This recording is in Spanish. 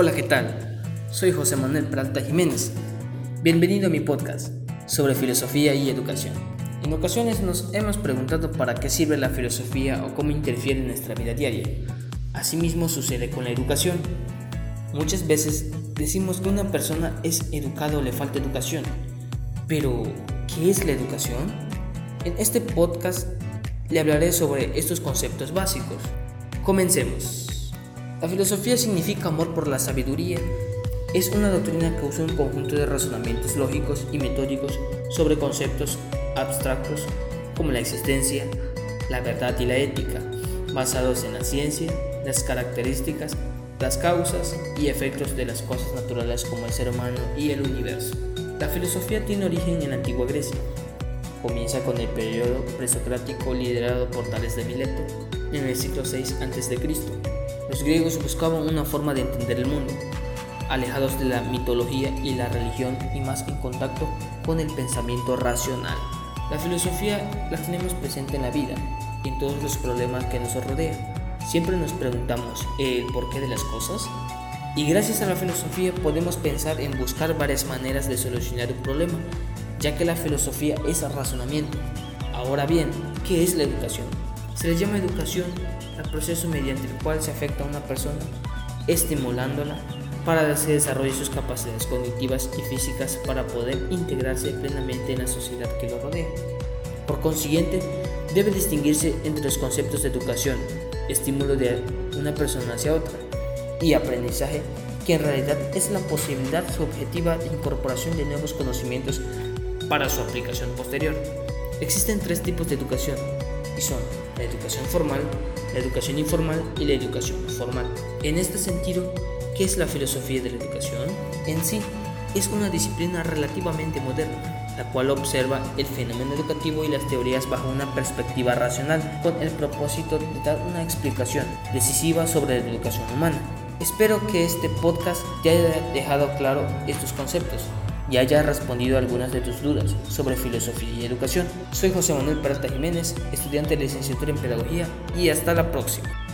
Hola, ¿qué tal? Soy José Manuel Peralta Jiménez. Bienvenido a mi podcast sobre filosofía y educación. En ocasiones nos hemos preguntado para qué sirve la filosofía o cómo interfiere en nuestra vida diaria. Asimismo sucede con la educación. Muchas veces decimos que una persona es educada o le falta educación. Pero, ¿qué es la educación? En este podcast le hablaré sobre estos conceptos básicos. Comencemos. La filosofía significa amor por la sabiduría. Es una doctrina que usa un conjunto de razonamientos lógicos y metódicos sobre conceptos abstractos como la existencia, la verdad y la ética, basados en la ciencia, las características, las causas y efectos de las cosas naturales como el ser humano y el universo. La filosofía tiene origen en la antigua Grecia. Comienza con el periodo presocrático liderado por Tales de Mileto en el siglo VI a.C. Los griegos buscaban una forma de entender el mundo, alejados de la mitología y la religión y más en contacto con el pensamiento racional. La filosofía la tenemos presente en la vida y en todos los problemas que nos rodean. Siempre nos preguntamos el porqué de las cosas y gracias a la filosofía podemos pensar en buscar varias maneras de solucionar un problema, ya que la filosofía es razonamiento. Ahora bien, ¿qué es la educación? Se le llama educación al proceso mediante el cual se afecta a una persona, estimulándola para que se desarrolle sus capacidades cognitivas y físicas para poder integrarse plenamente en la sociedad que lo rodea. Por consiguiente, debe distinguirse entre los conceptos de educación, estímulo de una persona hacia otra, y aprendizaje, que en realidad es la posibilidad subjetiva de incorporación de nuevos conocimientos para su aplicación posterior. Existen tres tipos de educación, y son la educación formal, la educación informal y la educación formal. En este sentido, ¿qué es la filosofía de la educación? En sí, es una disciplina relativamente moderna, la cual observa el fenómeno educativo y las teorías bajo una perspectiva racional, con el propósito de dar una explicación decisiva sobre la educación humana. Espero que este podcast te haya dejado claro estos conceptos y haya respondido algunas de tus dudas sobre filosofía y educación. Soy José Manuel Peralta Jiménez, estudiante de licenciatura en Pedagogía y hasta la próxima.